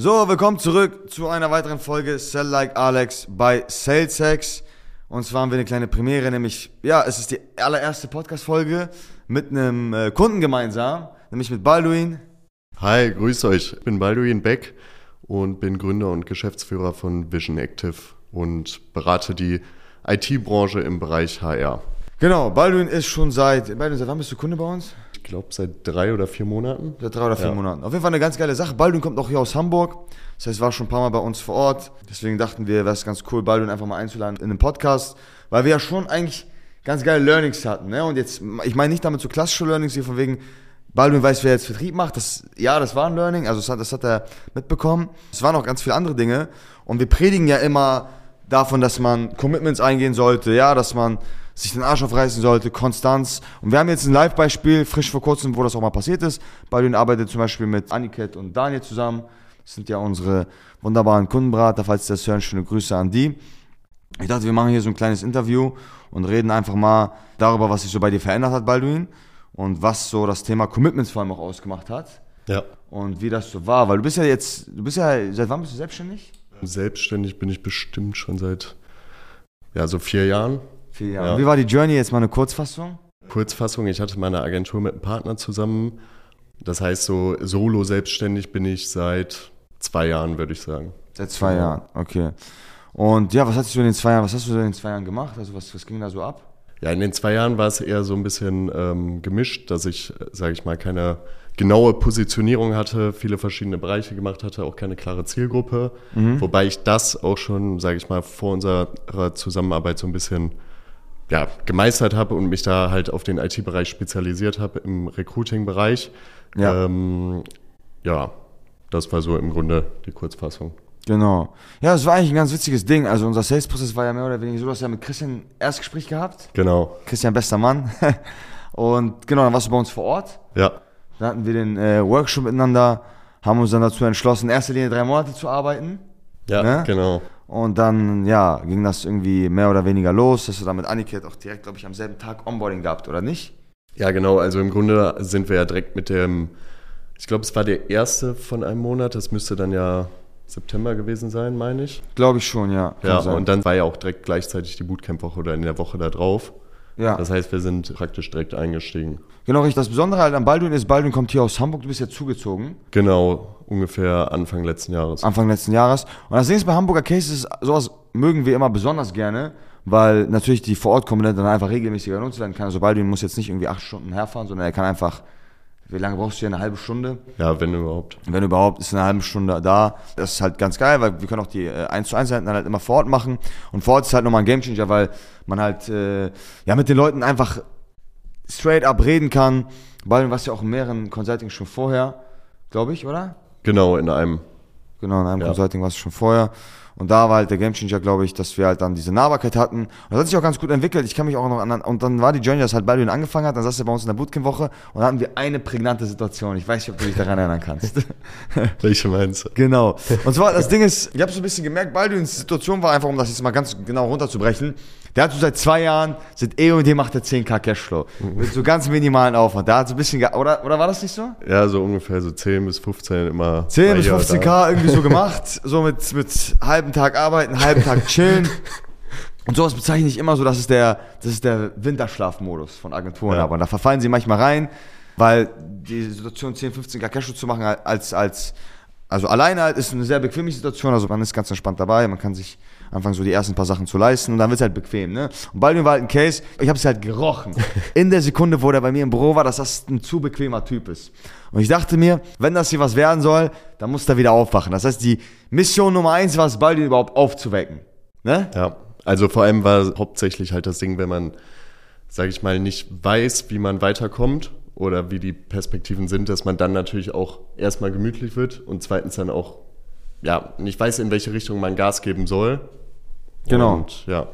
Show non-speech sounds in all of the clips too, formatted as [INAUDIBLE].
So, willkommen zurück zu einer weiteren Folge Sell Like Alex bei SalesX. Und zwar haben wir eine kleine Premiere, nämlich, ja, es ist die allererste Podcast-Folge mit einem äh, Kunden gemeinsam, nämlich mit Balduin. Hi, grüßt euch. Ich bin Balduin Beck und bin Gründer und Geschäftsführer von Vision Active und berate die IT-Branche im Bereich HR. Genau, Balduin ist schon seit, Balduin, seit wann bist du Kunde bei uns? Ich glaube seit drei oder vier Monaten. Seit drei oder vier Ja. Monaten. Auf jeden Fall eine ganz geile Sache. Baldwin kommt auch hier aus Hamburg. Das heißt, war schon ein paar Mal bei uns vor Ort. Deswegen dachten wir, wäre es ganz cool, Baldwin einfach mal einzuladen in den Podcast. Weil wir ja schon eigentlich ganz geile Learnings hatten. Ne? Und jetzt, ich meine nicht damit so klassische Learnings, wie von wegen, Baldwin weiß, wer jetzt Vertrieb macht. Das, ja, das war ein Learning. Also das hat, das hat er mitbekommen. Es waren auch ganz viele andere Dinge. Und wir predigen ja immer davon, dass man Commitments eingehen sollte. Ja, dass man sich den Arsch aufreißen sollte, Konstanz. Und wir haben jetzt ein Live-Beispiel, frisch vor kurzem, wo das auch mal passiert ist. Baldwin arbeitet zum Beispiel mit Aniket und Daniel zusammen. Das sind ja unsere wunderbaren Kundenberater. Falls Sie das hören, schöne Grüße an die. Ich dachte, wir machen hier so ein kleines Interview und reden einfach mal darüber, was sich so bei dir verändert hat, Baldwin. Und was so das Thema Commitments vor allem auch ausgemacht hat. Ja. Und wie das so war. Weil du bist ja jetzt, du bist ja, seit wann bist du selbstständig? Selbstständig bin ich bestimmt schon seit ja, so vier Jahren. Vier Jahre. Ja. Wie war die Journey? Jetzt mal eine Kurzfassung. Kurzfassung, ich hatte meine Agentur mit einem Partner zusammen. Das heißt, so solo selbstständig bin ich seit zwei Jahren, würde ich sagen. Seit zwei Ja. Jahren, okay. Und ja, was hast du in den zwei Jahren, was hast du in den zwei Jahren gemacht? Also was, was ging da so ab? Ja, in den zwei Jahren war es eher so ein bisschen ähm, gemischt, dass ich, sage ich mal, keine genaue Positionierung hatte, viele verschiedene Bereiche gemacht hatte, auch keine klare Zielgruppe. Wobei ich das auch schon, sage ich mal, vor unserer Zusammenarbeit so ein bisschen ja, gemeistert habe und mich da halt auf den IT-Bereich spezialisiert habe im Recruiting-Bereich. Ja. Ähm, ja, das war so im Grunde die Kurzfassung. Genau. Ja, es war eigentlich ein ganz witziges Ding. Also unser Sales-Prozess war ja mehr oder weniger so, dass wir mit Christian Erstgespräch gehabt. Genau. Christian, bester Mann. [LAUGHS] Und genau, dann warst du bei uns vor Ort. Ja, Dann hatten wir den äh, Workshop miteinander, haben uns dann dazu entschlossen, in erster Linie drei Monate zu arbeiten. ja, Ne? genau. Und dann, ja, ging das irgendwie mehr oder weniger los. Hast du dann mit Aniket auch direkt, glaube ich, am selben Tag Onboarding gehabt, oder nicht? Ja, genau. Also im Grunde sind wir ja direkt mit dem, ich glaube, es war der erste von einem Monat. Das müsste dann ja September gewesen sein, meine ich. Glaube ich schon, ja. Kann Ja, sein. und dann war ja auch direkt gleichzeitig die Bootcamp-Woche oder in der Woche da drauf. Ja. Das heißt, wir sind praktisch direkt eingestiegen. Genau, richtig. Das Besondere halt an Baldwin ist, Baldwin kommt hier aus Hamburg, du bist ja zugezogen, Genau, ungefähr Anfang letzten Jahres. Anfang letzten Jahres. Und das Ding ist bei Hamburger Cases, sowas mögen wir immer besonders gerne, weil natürlich die Vor-Ort-Komponente dann einfach regelmäßiger genutzt werden kann. Also Baldwin muss jetzt nicht irgendwie acht Stunden herfahren, sondern er kann einfach, wie lange brauchst du hier? Eine halbe Stunde? Ja, wenn überhaupt. Wenn überhaupt, ist in einer halben Stunde da. Das ist halt ganz geil, weil wir können auch die äh, 1 zu 1 Einheiten dann halt immer vor Ort machen. Und vor Ort ist halt nochmal ein Gamechanger, weil man halt äh, ja mit den Leuten einfach straight up reden kann. Baldwin warst ja auch in mehreren Consulting schon vorher, glaube ich, oder? Genau, in einem. Genau, in einem Ja. Consulting warst du schon vorher. Und da war halt der Gamechanger, glaube ich, dass wir halt dann diese Nahbarkeit hatten. Und das hat sich auch ganz gut entwickelt. Ich kann mich auch noch an, und dann war die Journey, dass halt Baldwin angefangen hat, dann saß er bei uns in der Bootcamp-Woche und dann hatten wir eine prägnante Situation. Ich weiß nicht, ob du dich daran erinnern kannst. [LAUGHS] Welche meinst du? Genau. Und zwar, das [LAUGHS] Ding ist, ich habe so ein bisschen gemerkt, Baldwins Situation war einfach, um das jetzt mal ganz genau runterzubrechen, der hat so seit zwei Jahren, seit eh und je macht er 10k Cashflow. Mit so ganz minimalen Aufwand. Der hat so ein bisschen, oder, oder war das nicht so? Ja, so ungefähr so 10 bis 15 immer. 10 bis hier oder 15k irgendwie so gemacht, so mit, mit halben Tag arbeiten, halben Tag chillen. Und sowas bezeichne ich immer so, das ist der, das ist der Winterschlafmodus von Agenturen. Ja. Aber da verfallen sie manchmal rein, weil die Situation 10, 15k Cashflow zu machen als, als, also alleine halt ist eine sehr bequeme Situation, also man ist ganz entspannt dabei, man kann sich anfangen so die ersten paar Sachen zu leisten und dann wird es halt bequem, ne? Und Baldwin war halt ein Case, ich habe es halt gerochen. [LAUGHS] In der Sekunde, wo der bei mir im Büro war, dass das ein zu bequemer Typ ist. Und ich dachte mir, wenn das hier was werden soll, dann muss der wieder aufwachen. Das heißt, die Mission Nummer eins war es, Baldwin überhaupt aufzuwecken. Ne? Ja, also vor allem war hauptsächlich halt das Ding, wenn man, sage ich mal, nicht weiß, wie man weiterkommt oder wie die Perspektiven sind, dass man dann natürlich auch erstmal gemütlich wird und zweitens dann auch, ja, nicht weiß, in welche Richtung man Gas geben soll. Genau. Und ja,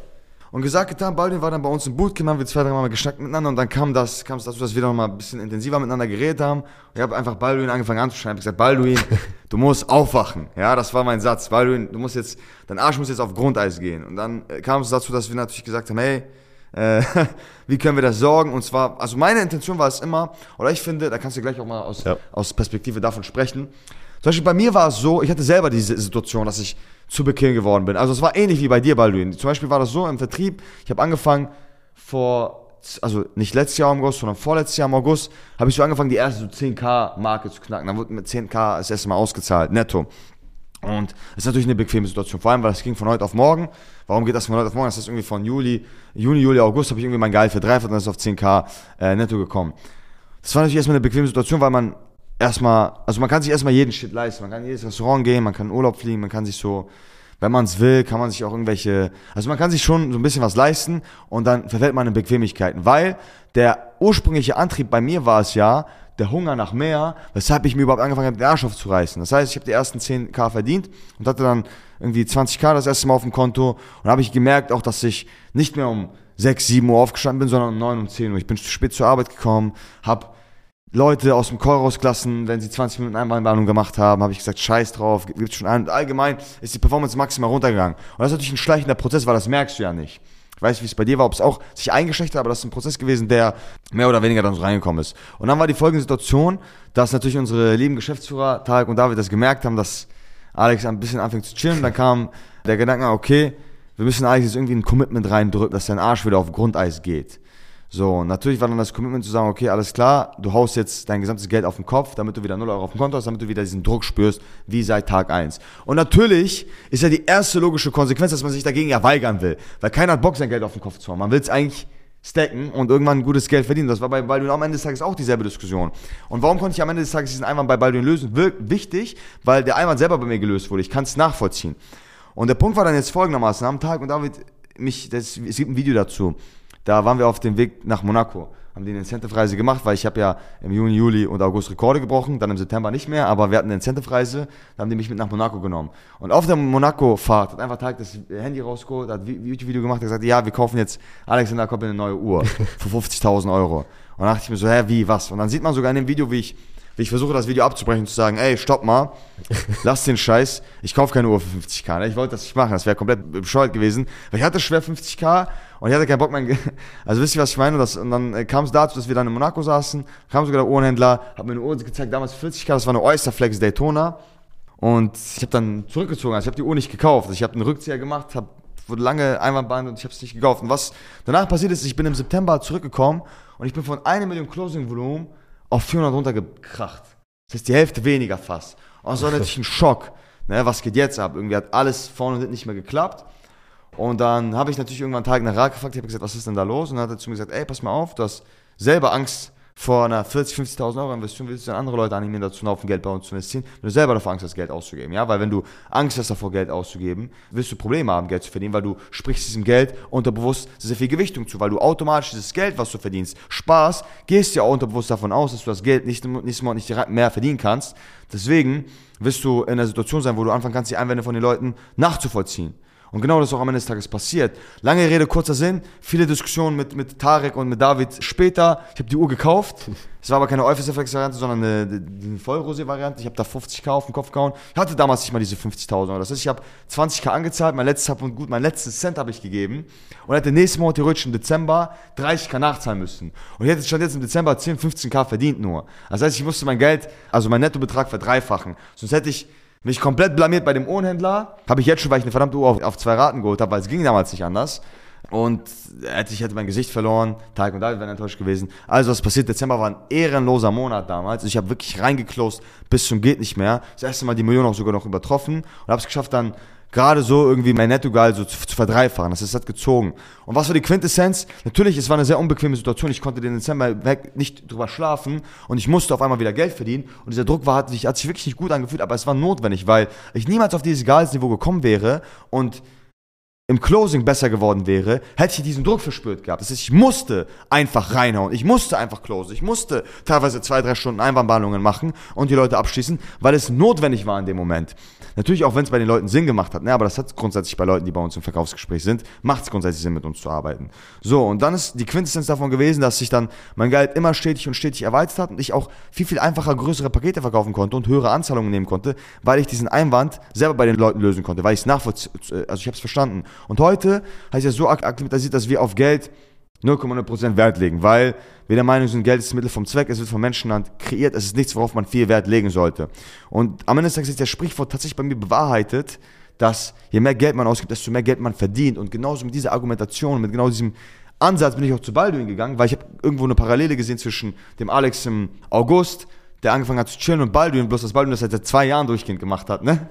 Und gesagt, getan, Baldwin war dann bei uns im Bootcamp, haben wir zwei, drei Mal geschnackt miteinander und dann kam das, kam es dazu, dass wir noch mal ein bisschen intensiver miteinander geredet haben. Und ich habe einfach Baldwin angefangen anzuschreiben. Ich habe gesagt, Baldwin, [LAUGHS] du musst aufwachen. Ja, das war mein Satz. Baldwin, du musst jetzt, dein Arsch muss jetzt auf Grundeis gehen. Und dann äh, kam es dazu, dass wir natürlich gesagt haben, hey, äh, [LAUGHS] wie können wir das sorgen? Und zwar, also meine Intention war es immer, oder ich finde, da kannst du gleich auch mal aus, Ja. aus Perspektive davon sprechen, Zum Beispiel bei mir war es so, ich hatte selber diese Situation, dass ich zu bequem geworden bin. Also es war ähnlich wie bei dir, Balduin. Zum Beispiel war das so im Vertrieb, ich habe angefangen vor, also nicht letztes Jahr im August, sondern vorletztes Jahr im August, habe ich so angefangen, die erste so 10k-Marke zu knacken. Dann wurde mit 10k das erste Mal ausgezahlt, netto. Und das ist natürlich eine bequeme Situation, vor allem, weil es ging von heute auf morgen. Warum geht das von heute auf morgen? Das ist irgendwie von Juli, Juni, Juli, August habe ich irgendwie mein Gehalt verdreifacht und dann ist es auf 10k äh, netto gekommen. Das war natürlich erstmal eine bequeme Situation, weil man erstmal, also man kann sich erstmal jeden Shit leisten. Man kann in jedes Restaurant gehen, man kann in Urlaub fliegen, man kann sich so, wenn man es will, kann man sich auch irgendwelche, also man kann sich schon so ein bisschen was leisten und dann verfällt man in Bequemlichkeiten, weil der ursprüngliche Antrieb bei mir war es ja, der Hunger nach mehr, weshalb ich mir überhaupt angefangen habe, den Arsch aufzureißen. Das heißt, ich habe die ersten 10k verdient und hatte dann irgendwie 20k das erste Mal auf dem Konto und habe ich gemerkt auch, dass ich nicht mehr um 6, 7 Uhr aufgestanden bin, sondern um 9 und 10 Uhr. Ich bin zu spät zur Arbeit gekommen, habe Leute aus dem Chor rausgelassen, wenn sie 20 Minuten Einbahnwarnung gemacht haben, habe ich gesagt, scheiß drauf, gibt schon ein. Und allgemein ist die Performance maximal runtergegangen. Und das ist natürlich ein schleichender Prozess, weil das merkst du ja nicht. Ich weiß, wie es bei dir war, ob es auch sich eingeschlecht hat, aber das ist ein Prozess gewesen, der mehr oder weniger dann so reingekommen ist. Und dann war die folgende Situation, dass natürlich unsere lieben Geschäftsführer, Tarek und David, das gemerkt haben, dass Alex ein bisschen anfängt zu chillen. Dann kam der Gedanke, okay, wir müssen Alex jetzt irgendwie ein Commitment reindrücken, dass sein Arsch wieder auf Grundeis geht. So, natürlich war dann das Commitment zu sagen, okay, alles klar, du haust jetzt dein gesamtes Geld auf den Kopf, damit du wieder 0 Euro auf dem Konto hast, damit du wieder diesen Druck spürst, wie seit Tag 1. Und natürlich ist ja die erste logische Konsequenz, dass man sich dagegen ja weigern will, weil keiner hat Bock, sein Geld auf den Kopf zu haben. Man will es eigentlich stacken und irgendwann gutes Geld verdienen. Das war bei Baldwin am Ende des Tages auch dieselbe Diskussion. Und warum konnte ich am Ende des Tages diesen Einwand bei Baldwin lösen? Wichtig, weil der Einwand selber bei mir gelöst wurde. Ich kann es nachvollziehen. Und der Punkt war dann jetzt folgendermaßen, am Tag, und David, mich, das, es gibt ein Video dazu, da waren wir auf dem Weg nach Monaco, haben die eine Incentive-Reise gemacht, weil ich habe ja im Juni, Juli und August Rekorde gebrochen, dann im September nicht mehr, aber wir hatten eine Incentive-Reise, da haben die mich mit nach Monaco genommen. Und auf der Monaco-Fahrt hat einfach Tag das Handy rausgeholt, hat ein YouTube-Video gemacht, hat gesagt, ja, wir kaufen jetzt Alexander Kopp eine neue Uhr [LAUGHS] für 50.000 Euro. Und dann dachte ich mir so, hä, wie, was? Und dann sieht man sogar in dem Video, wie ich wie ich versuche, das Video abzubrechen und zu sagen, ey, stopp mal, [LAUGHS] lass den Scheiß, ich kaufe keine Uhr für 50k. Ne? Ich wollte das nicht machen, das wäre komplett bescheuert gewesen, weil ich hatte schwer 50k und ich hatte keinen Bock, mein, [LAUGHS] also wisst ihr, was ich meine? Das, und dann äh, kam es dazu, dass wir dann in Monaco saßen, kam sogar der Uhrenhändler, hat mir eine Uhr gezeigt, damals 40k, das war eine Oysterflex Daytona und ich habe dann zurückgezogen, also ich habe die Uhr nicht gekauft, ich habe einen Rückzieher gemacht, habe wurde lange Einwandbahn und ich habe es nicht gekauft. Und was danach passiert ist, ich bin im September zurückgekommen und ich bin von einer Million Closing-Volumen auf 400 runtergekracht. Das heißt, die Hälfte weniger fast. Und das war natürlich ein Schock. Ne, was geht jetzt ab? Irgendwie hat alles vorne und hinten nicht mehr geklappt. Und dann habe ich natürlich irgendwann einen Tag nach Rat gefragt, ich habe gesagt, was ist denn da los? Und dann hat er zu mir gesagt, ey, pass mal auf, du hast selber Angst vor einer 40, 50.000 Euro Investition willst du dann andere Leute animieren, dazu laufen, Geld bei uns zu investieren, wenn du selber davor Angst hast, Geld auszugeben. Ja, weil wenn du Angst hast davor, Geld auszugeben, wirst du Probleme haben, Geld zu verdienen, weil du sprichst diesem Geld unterbewusst sehr viel Gewichtung zu, weil du automatisch dieses Geld, was du verdienst, Spaß, gehst ja auch unterbewusst davon aus, dass du das Geld nicht, nächstes Mal nicht mehr verdienen kannst. Deswegen wirst du in einer Situation sein, wo du anfangen kannst, die Einwände von den Leuten nachzuvollziehen. Und genau das ist auch am Ende des Tages passiert. Lange Rede, kurzer Sinn. Viele Diskussionen mit, mit Tarek und mit David später. Ich habe die Uhr gekauft. Es war aber keine Eufels-Variante, sondern eine, eine Vollrosé-Variante. Ich habe da 50k auf den Kopf gehauen. Ich hatte damals nicht mal diese 50.000 Euro. Das heißt, ich habe 20k angezahlt. Mein letztes, und gut, mein letztes Cent habe ich gegeben. Und hätte nächsten Monat theoretisch im Dezember 30k nachzahlen müssen. Und ich hätte schon jetzt im Dezember 10, 15k verdient nur. Das heißt, ich musste mein Geld, also mein Nettobetrag verdreifachen. Sonst hätte ich mich komplett blamiert bei dem Ohrenhändler. Habe ich jetzt schon, weil ich eine verdammte Uhr auf, auf zwei Raten geholt habe, weil es ging damals nicht anders. Und ich hätte mein Gesicht verloren, Tag und David wären enttäuscht gewesen. Also was passiert, Dezember war ein ehrenloser Monat damals. Ich habe wirklich reingeklost bis zum geht nicht mehr. Das erste Mal die Million auch sogar noch übertroffen und habe es geschafft dann gerade so irgendwie mein Nettogehalt so zu, zu verdreifachen. Das ist hat gezogen. Und was war die Quintessenz? Natürlich, es war eine sehr unbequeme Situation. Ich konnte den Dezember weg nicht drüber schlafen und ich musste auf einmal wieder Geld verdienen. Und dieser Druck war, hat sich, hat sich wirklich nicht gut angefühlt, aber es war notwendig, weil ich niemals auf dieses Gehaltsniveau gekommen wäre und im Closing besser geworden wäre, hätte ich diesen Druck verspürt gehabt. Das heißt, ich musste einfach reinhauen. Ich musste einfach closen. Ich musste teilweise zwei, drei Stunden Einbahnbahnungen machen und die Leute abschließen, weil es notwendig war in dem Moment. Natürlich auch, wenn es bei den Leuten Sinn gemacht hat. Ne, aber das hat grundsätzlich bei Leuten, die bei uns im Verkaufsgespräch sind, macht es grundsätzlich Sinn, mit uns zu arbeiten. So, und dann ist die Quintessenz davon gewesen, dass sich dann mein Geld immer stetig und stetig erweitert hat und ich auch viel, viel einfacher größere Pakete verkaufen konnte und höhere Anzahlungen nehmen konnte, weil ich diesen Einwand selber bei den Leuten lösen konnte, weil ich es nachvollziehen, also ich habe es verstanden. Und heute heißt ja so akklimatisiert, dass wir auf Geld 0,0% Wert legen, weil wir der Meinung sind, Geld ist das Mittel vom Zweck, es wird von Menschenhand kreiert, es ist nichts, worauf man viel Wert legen sollte. Und am Ende des Tages ist der Sprichwort tatsächlich bei mir bewahrheitet, dass je mehr Geld man ausgibt, desto mehr Geld man verdient. Und genauso mit dieser Argumentation, mit genau diesem Ansatz bin ich auch zu Balduin gegangen, weil ich habe irgendwo eine Parallele gesehen zwischen dem Alex im August, der angefangen hat zu chillen, und Balduin, bloß dass Balduin das seit zwei Jahren durchgehend gemacht hat, ne?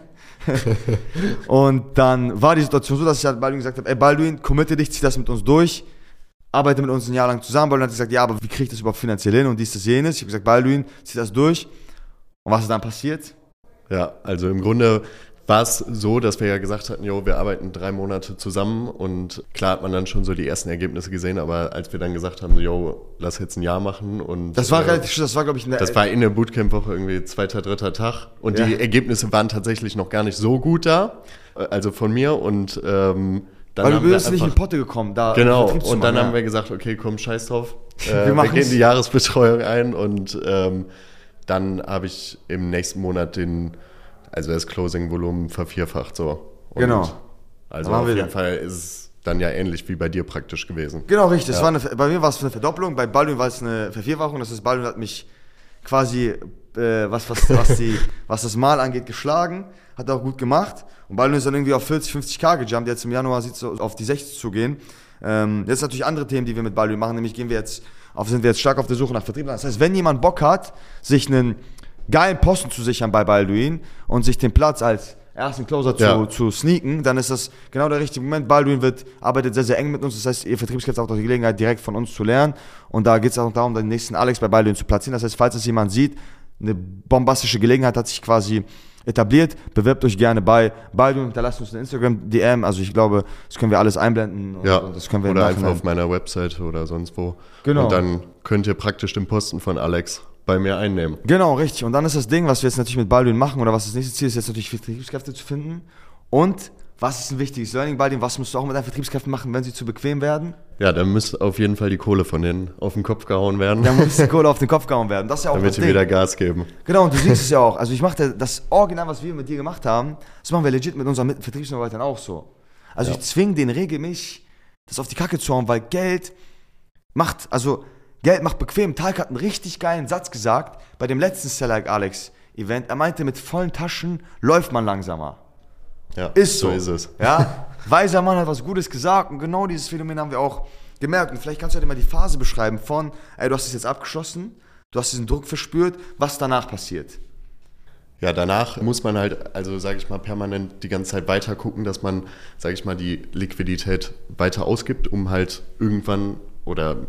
[LAUGHS] und dann war die Situation so, dass ich halt Balduin gesagt habe, ey Balduin, committe dich, zieh das mit uns durch, arbeite mit uns ein Jahr lang zusammen. Balduin hat gesagt, ja, aber wie kriege ich das überhaupt finanziell hin und dies, das, jenes. Ich habe gesagt, Balduin, zieh das durch. Und was ist dann passiert? Ja, also im Grunde war es so, dass wir ja gesagt hatten, jo, wir arbeiten drei Monate zusammen und klar hat man dann schon so die ersten Ergebnisse gesehen, aber als wir dann gesagt haben, jo, lass jetzt ein Jahr machen und das war äh, relativ, das war glaube ich, eine, das war in der Bootcamp-Woche irgendwie zweiter, dritter Tag und ja. die Ergebnisse waren tatsächlich noch gar nicht so gut da, also von mir und ähm, dann Weil du bist nicht in die Potte gekommen, da genau. Und dann ja. haben wir gesagt, okay, komm, scheiß drauf, [LAUGHS] äh, wir, wir gehen die Jahresbetreuung ein und ähm, dann habe ich im nächsten Monat den also das Closing-Volumen vervierfacht so. Und genau. Also auf jeden Fall ist es dann ja ähnlich wie bei dir praktisch gewesen. Genau, richtig. Ja. War eine, bei mir war es eine Verdopplung, bei Baldwin war es eine Vervierfachung. Das heißt, Baldwin hat mich quasi, äh, was, was, was, die, [LAUGHS] was das Mal angeht, geschlagen. Hat er auch gut gemacht. Und Baldwin ist dann irgendwie auf 40, 50k gejumpt. Jetzt im Januar sieht es so auf die 60 zu gehen. Ähm, jetzt natürlich andere Themen, die wir mit Baldwin machen. Nämlich gehen wir jetzt auf, sind wir jetzt stark auf der Suche nach Vertrieb. Das heißt, wenn jemand Bock hat, sich einen geilen Posten zu sichern bei Balduin und sich den Platz als ersten Closer zu, ja. zu sneaken, dann ist das genau der richtige Moment. Balduin wird, arbeitet sehr, sehr eng mit uns. Das heißt, ihr Vertriebskräfte habt auch die Gelegenheit, direkt von uns zu lernen. Und da geht es auch darum, den nächsten Alex bei Balduin zu platzieren. Das heißt, falls es jemand sieht, eine bombastische Gelegenheit hat sich quasi etabliert, bewirbt euch gerne bei Balduin, hinterlasst uns eine Instagram-DM. Also ich glaube, das können wir alles einblenden. ja, das können wir oder einfach auf meiner Website oder sonst wo. Genau. Und dann könnt ihr praktisch den Posten von Alex bei mir einnehmen. Genau, richtig. Und dann ist das Ding, was wir jetzt natürlich mit Baldwin machen oder was das nächste Ziel ist, jetzt natürlich Vertriebskräfte zu finden. Und was ist ein wichtiges Learning, Baldwin? Was musst du auch mit deinen Vertriebskräften machen, wenn sie zu bequem werden? Ja, dann muss auf jeden Fall die Kohle von denen auf den Kopf gehauen werden. Dann muss die Kohle auf den [LAUGHS] Kopf gehauen werden. Das ist ja auch Damit sie wieder Gas geben. Genau, und du siehst es ja [LAUGHS] auch. Also ich mache das Original, was wir mit dir gemacht haben, das machen wir legit mit unseren Vertriebsmitarbeitern auch so. Also ja. ich zwinge den regelmäßig, das auf die Kacke zu hauen, weil Geld macht, also Geld macht bequem. Talk hat einen richtig geilen Satz gesagt bei dem letzten Select Alex Event. Er meinte, mit vollen Taschen läuft man langsamer. Ja, ist so. so ist es. Ja, [LAUGHS] weiser Mann hat was Gutes gesagt und genau dieses Phänomen haben wir auch gemerkt. Und vielleicht kannst du dir mal die Phase beschreiben von, ey, du hast es jetzt abgeschlossen, du hast diesen Druck verspürt, was danach passiert. Ja, danach muss man halt, also sage ich mal, permanent die ganze Zeit weiter gucken, dass man, sage ich mal, die Liquidität weiter ausgibt, um halt irgendwann oder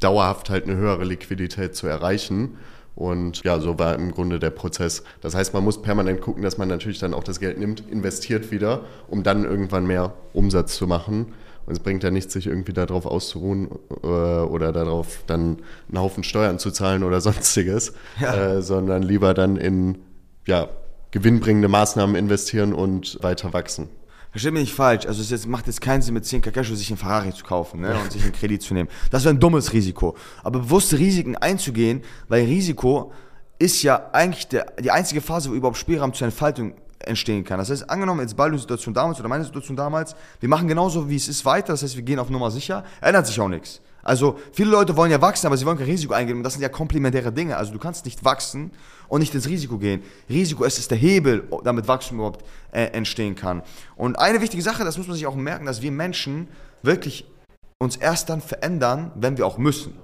dauerhaft halt eine höhere Liquidität zu erreichen. Und ja, so war im Grunde der Prozess. Das heißt, man muss permanent gucken, dass man natürlich dann auch das Geld nimmt, investiert wieder, um dann irgendwann mehr Umsatz zu machen. Und es bringt ja nichts, sich irgendwie darauf auszuruhen äh, oder darauf dann einen Haufen Steuern zu zahlen oder [LAUGHS] sonstiges, ja. äh, sondern lieber dann in ja, gewinnbringende Maßnahmen investieren und weiter wachsen. Versteht mich nicht falsch, also es jetzt, macht jetzt keinen Sinn, mit 10 Kakasho sich einen Ferrari zu kaufen ne, und sich einen Kredit zu nehmen. Das wäre ein dummes Risiko. Aber bewusste Risiken einzugehen, weil Risiko ist ja eigentlich der, die einzige Phase, wo überhaupt Spielraum zur Entfaltung entstehen kann. Das heißt, angenommen jetzt Baldwins Situation damals oder meine Situation damals, wir machen genauso, wie es ist, weiter. Das heißt, wir gehen auf Nummer sicher, ändert sich auch nichts. Also viele Leute wollen ja wachsen, aber sie wollen kein Risiko eingehen. Und das sind ja komplementäre Dinge. Also du kannst nicht wachsen und nicht ins Risiko gehen. Risiko ist, ist der Hebel, damit Wachstum überhaupt äh, entstehen kann. Und eine wichtige Sache, das muss man sich auch merken, dass wir Menschen wirklich uns erst dann verändern, wenn wir auch müssen.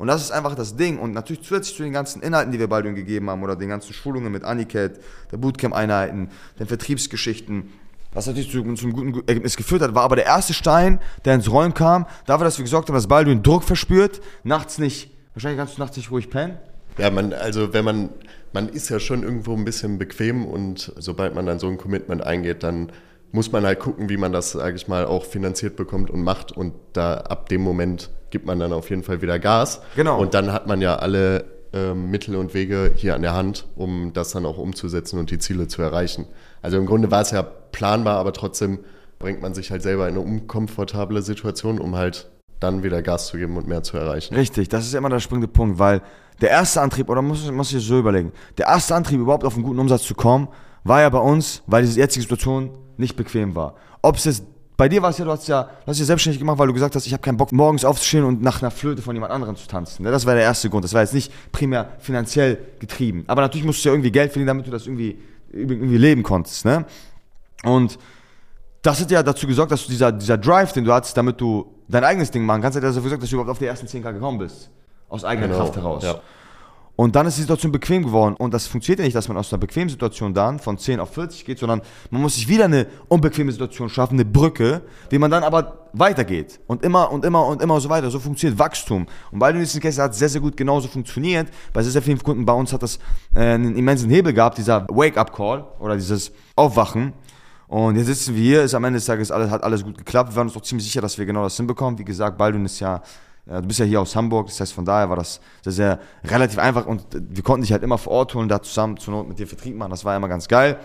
Und das ist einfach das Ding. Und natürlich zusätzlich zu den ganzen Inhalten, die wir bald gegeben haben, oder den ganzen Schulungen mit Aniket, der Bootcamp-Einheiten, den Vertriebsgeschichten, was natürlich zu, zu, einem guten Ergebnis geführt hat, war aber der erste Stein, der ins Rollen kam, dafür, dass wir gesorgt haben, dass Baldwin Druck verspürt, nachts nicht, wahrscheinlich kannst du nachts nicht ruhig pennen. Ja, man, also wenn man, man ist ja schon irgendwo ein bisschen bequem und sobald man dann so ein Commitment eingeht, dann muss man halt gucken, wie man das, sage ich mal, auch finanziert bekommt und macht und da ab dem Moment gibt man dann auf jeden Fall wieder Gas. Genau. Und dann hat man ja alle äh, Mittel und Wege hier an der Hand, um das dann auch umzusetzen und die Ziele zu erreichen. Also im Grunde war es ja planbar, aber trotzdem bringt man sich halt selber in eine unkomfortable Situation, um halt dann wieder Gas zu geben und mehr zu erreichen. Richtig, das ist immer der springende Punkt, weil der erste Antrieb, oder muss, muss ich so überlegen, der erste Antrieb, überhaupt auf einen guten Umsatz zu kommen, war ja bei uns, weil diese jetzige Situation nicht bequem war. Ob es jetzt bei dir war es ja, du hast ja, du hast ja selbstständig gemacht, weil du gesagt hast, ich habe keinen Bock, morgens aufzustehen und nach einer Flöte von jemand anderem zu tanzen. Ne? Das war der erste Grund. Das war jetzt nicht primär finanziell getrieben. Aber natürlich musst du ja irgendwie Geld verdienen, damit du das irgendwie, irgendwie leben konntest. Ne? Und das hat ja dazu gesorgt, dass du dieser, dieser Drive, den du hattest, damit du dein eigenes Ding machen kannst, hat ja dafür gesorgt, dass du überhaupt auf die ersten 10k gekommen bist. Aus eigener Genau, Kraft heraus. ja. Und dann ist die Situation bequem geworden. Und das funktioniert ja nicht, dass man aus einer bequemen Situation dann von 10 auf 40 geht, sondern man muss sich wieder eine unbequeme Situation schaffen, eine Brücke, wie man dann aber weitergeht. Und immer und immer und immer so weiter. So funktioniert Wachstum. Und bei den nächsten Case hat es sehr, sehr gut genauso funktioniert. Bei sehr, sehr vielen Kunden bei uns hat das äh, einen immensen Hebel gehabt, dieser Wake-up-Call oder dieses Aufwachen. Und jetzt sitzen wir hier, ist am Ende des Tages alles, hat alles gut geklappt. Wir waren uns doch ziemlich sicher, dass wir genau das hinbekommen. Wie gesagt, Baldwin ist ja, du bist ja hier aus Hamburg, das heißt von daher war das sehr, sehr relativ einfach und wir konnten dich halt immer vor Ort holen, da zusammen zur Not mit dir Vertrieb machen. Das war immer ganz geil.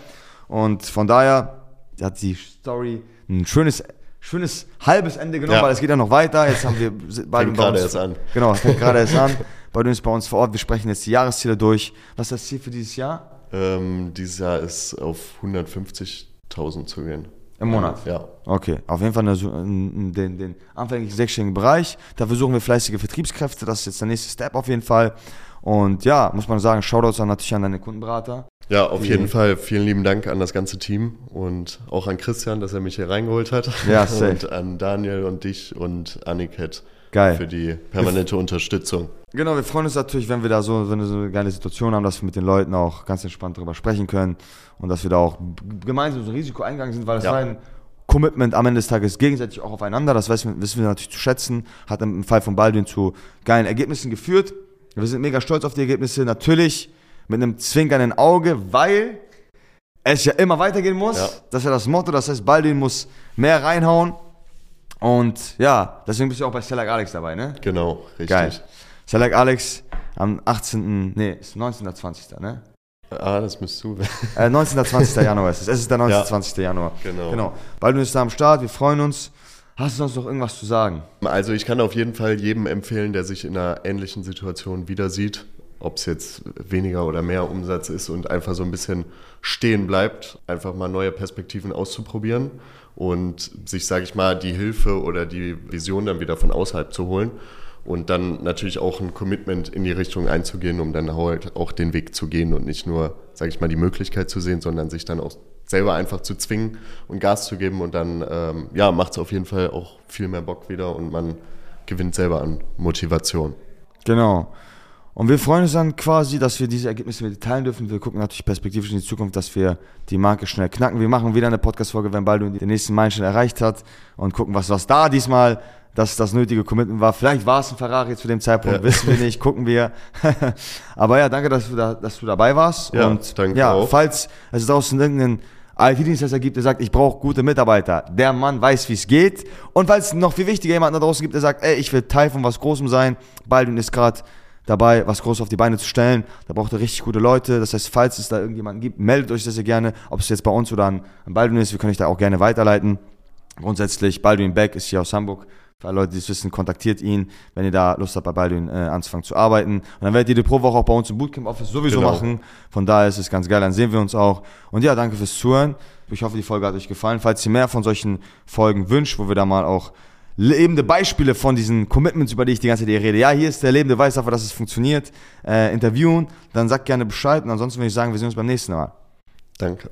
Und von daher hat die Story ein schönes, schönes halbes Ende genommen, Ja. weil es geht ja noch weiter. Jetzt haben wir [LAUGHS] Fängt bei gerade uns- erst an. Genau, fängt gerade erst an. [LAUGHS] Baldwin ist bei uns vor Ort. Wir sprechen jetzt die Jahresziele durch. Was ist das Ziel für dieses Jahr? Ähm, dieses Jahr ist auf 150.000 zu gehen. Im Monat? Ja. Okay, auf jeden Fall den, den anfänglichen sechsstelligen Bereich. Da versuchen wir fleißige Vertriebskräfte. Das ist jetzt der nächste Step auf jeden Fall. Und ja, muss man sagen, Shoutouts an natürlich an deine Kundenberater. Ja, auf jeden Fall vielen lieben Dank an das ganze Team und auch an Christian, dass er mich hier reingeholt hat. Ja, safe. [LAUGHS] Und an Daniel und dich und Anniket Geil. für die permanente Unterstützung. Genau, wir freuen uns natürlich, wenn wir da so, wenn wir so eine geile Situation haben, dass wir mit den Leuten auch ganz entspannt darüber sprechen können und dass wir da auch gemeinsam so ein Risiko eingegangen sind, weil das Ja. war ein Commitment am Ende des Tages gegenseitig auch aufeinander. Das wissen, wissen wir natürlich zu schätzen. Hat im Fall von Baldwin zu geilen Ergebnissen geführt. Wir sind mega stolz auf die Ergebnisse. Natürlich mit einem zwinkernden Auge, weil es ja immer weitergehen muss. Ja. Das ist ja das Motto. Das heißt, Baldwin muss mehr reinhauen. Und ja, deswegen bist du auch bei Stellar Alex dabei, ne? Genau, richtig. Geil. Select Alex am 18. Nee, ist 19. 20. ne? Ah, das müsst du. Äh, 19. 20. Januar ist es. Es ist der 19. [LAUGHS] Ja. 20. Januar. Genau. Genau. Baldwin ist da am Start, wir freuen uns. Hast du sonst noch irgendwas zu sagen? Also ich kann auf jeden Fall jedem empfehlen, der sich in einer ähnlichen Situation wieder sieht, ob es jetzt weniger oder mehr Umsatz ist und einfach so ein bisschen stehen bleibt, einfach mal neue Perspektiven auszuprobieren und sich, sage ich mal, die Hilfe oder die Vision dann wieder von außerhalb zu holen und dann natürlich auch ein Commitment in die Richtung einzugehen, um dann halt auch den Weg zu gehen und nicht nur, sage ich mal, die Möglichkeit zu sehen, sondern sich dann auch selber einfach zu zwingen und Gas zu geben und dann ähm, ja, macht es auf jeden Fall auch viel mehr Bock wieder und man gewinnt selber an Motivation. Genau. Und wir freuen uns dann quasi, dass wir diese Ergebnisse mit dir teilen dürfen. Wir gucken natürlich perspektivisch in die Zukunft, dass wir die Marke schnell knacken. Wir machen wieder eine Podcast-Folge, wenn Baldwin den nächsten Meilenstein erreicht hat und gucken, was, was da diesmal das, das nötige Commitment war. Vielleicht war es ein Ferrari zu dem Zeitpunkt, Ja. wissen wir nicht, gucken wir. [LAUGHS] Aber ja, danke, dass du, da, dass du dabei warst. Ja, und danke ja, auch. falls es draußen irgendeinen IT-Dienstleister gibt, der sagt, ich brauche gute Mitarbeiter, der Mann weiß, wie es geht. Und falls es noch viel wichtiger jemanden da draußen gibt, der sagt, ey, ich will Teil von was Großem sein, Baldwin ist gerade dabei, was Großes auf die Beine zu stellen. Da braucht er richtig gute Leute. Das heißt, falls es da irgendjemanden gibt, meldet euch sehr, sehr gerne, ob es jetzt bei uns oder an, an Baldwin ist. Wir können euch da auch gerne weiterleiten. Grundsätzlich, Baldwin Beck ist hier aus Hamburg. Für alle Leute, die es wissen, kontaktiert ihn, wenn ihr da Lust habt, bei Baldwin äh, anzufangen zu arbeiten. Und dann werdet ihr die pro Woche auch bei uns im Bootcamp-Office sowieso Genau. machen. Von daher ist es ganz geil, dann sehen wir uns auch. Und ja, danke fürs Zuhören. Ich hoffe, die Folge hat euch gefallen. Falls ihr mehr von solchen Folgen wünscht, wo wir da mal auch lebende Beispiele von diesen Commitments, über die ich die ganze Zeit hier rede. Ja, hier ist der lebende Beweis dafür, dass es funktioniert. Äh, interviewen, dann sagt gerne Bescheid. Und ansonsten würde ich sagen, wir sehen uns beim nächsten Mal. Danke.